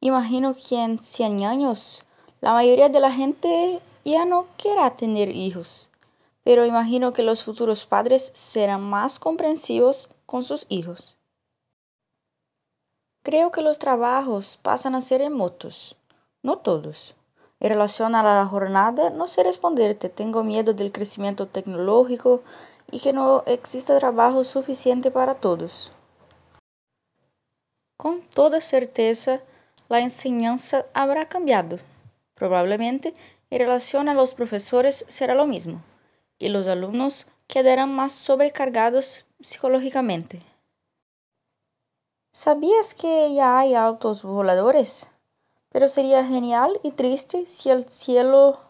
Imagino que en 100 años la mayoría de la gente ya no quiera tener hijos, pero imagino que los futuros padres serán más comprensivos con sus hijos. Creo que los trabajos pasan a ser remotos, no todos. En relación a la jornada, no sé responderte, tengo miedo del crecimiento tecnológico y que no exista trabajo suficiente para todos. Con toda certeza, la enseñanza habrá cambiado. Probablemente en relación a los profesores será lo mismo, y los alumnos quedarán más sobrecargados psicológicamente. ¿Sabías que ya hay autos voladores? Pero sería genial y triste si el cielo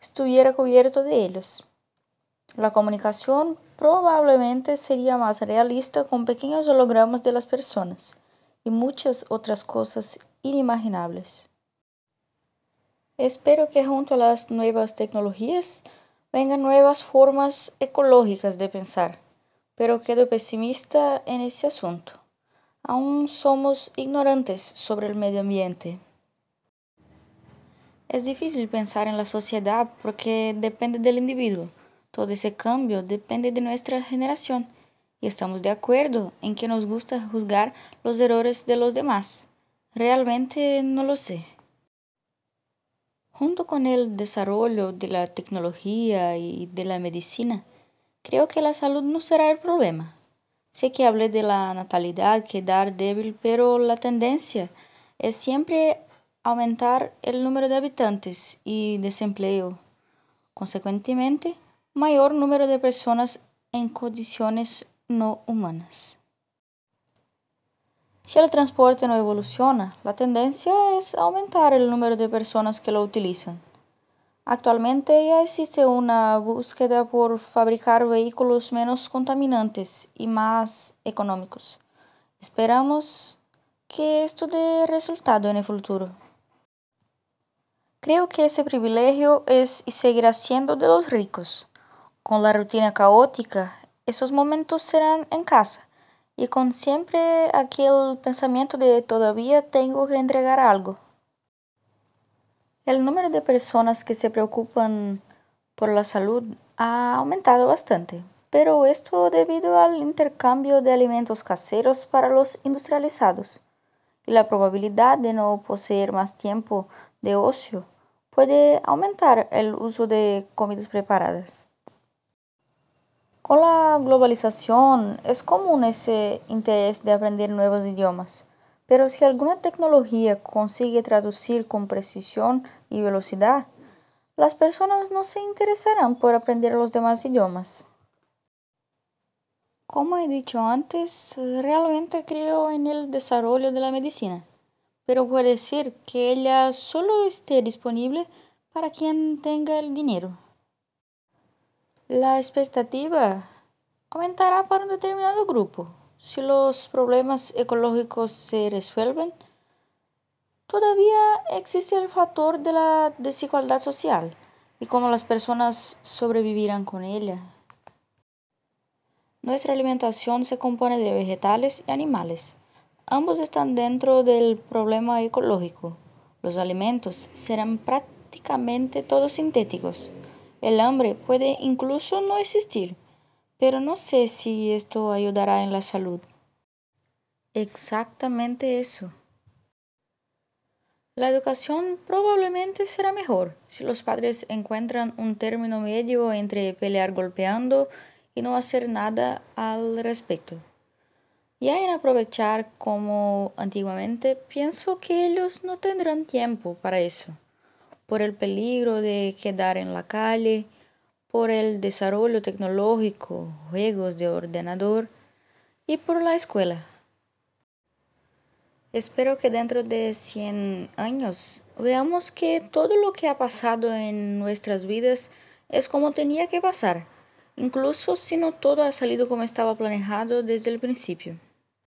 estuviera cubierto de ellos. La comunicación probablemente sería más realista con pequeños hologramas de las personas y muchas otras cosas inimaginables. Espero que junto a las nuevas tecnologías vengan nuevas formas ecológicas de pensar, pero quedo pesimista en ese asunto. Aún somos ignorantes sobre el medio ambiente. Es difícil pensar en la sociedad porque depende del individuo. Todo ese cambio depende de nuestra generación y estamos de acuerdo en que nos gusta juzgar los errores de los demás. Realmente no lo sé. Junto con el desarrollo de la tecnología y de la medicina, creo que la salud no será el problema. Sé que hablé de la natalidad quedar débil, pero la tendencia es siempre aumentar el número de habitantes y desempleo. Consecuentemente, mayor número de personas en condiciones no humanas. Si el transporte no evoluciona, la tendencia es aumentar el número de personas que lo utilizan. Actualmente ya existe una búsqueda por fabricar vehículos menos contaminantes y más económicos. Esperamos que esto dé resultado en el futuro. Creo que ese privilegio es y seguirá siendo de los ricos. Con la rutina caótica, esos momentos serán en casa y con siempre aquel pensamiento de todavía tengo que entregar algo. El número de personas que se preocupan por la salud ha aumentado bastante, pero esto debido al intercambio de alimentos caseros para los industrializados y la probabilidad de no poseer más tiempo de ocio puede aumentar el uso de comidas preparadas. Con la globalización es común ese interés de aprender nuevos idiomas, pero si alguna tecnología consigue traducir con precisión y velocidad, las personas no se interesarán por aprender los demás idiomas. Como he dicho antes, realmente creo en el desarrollo de la medicina, pero puede ser que ella solo esté disponible para quien tenga el dinero. La expectativa aumentará para un determinado grupo. Si los problemas ecológicos se resuelven, todavía existe el factor de la desigualdad social y cómo las personas sobrevivirán con ella. Nuestra alimentación se compone de vegetales y animales. Ambos están dentro del problema ecológico. Los alimentos serán prácticamente todos sintéticos. El hambre puede incluso no existir, pero no sé si esto ayudará en la salud. Exactamente eso. La educación probablemente será mejor si los padres encuentran un término medio entre pelear golpeando y no hacer nada al respecto. Ya en aprovechar como antiguamente, pienso que ellos no tendrán tiempo para eso por el peligro de quedar en la calle, por el desarrollo tecnológico, juegos de ordenador y por la escuela. Espero que dentro de 100 años veamos que todo lo que ha pasado en nuestras vidas es como tenía que pasar, incluso si no todo ha salido como estaba planeado desde el principio.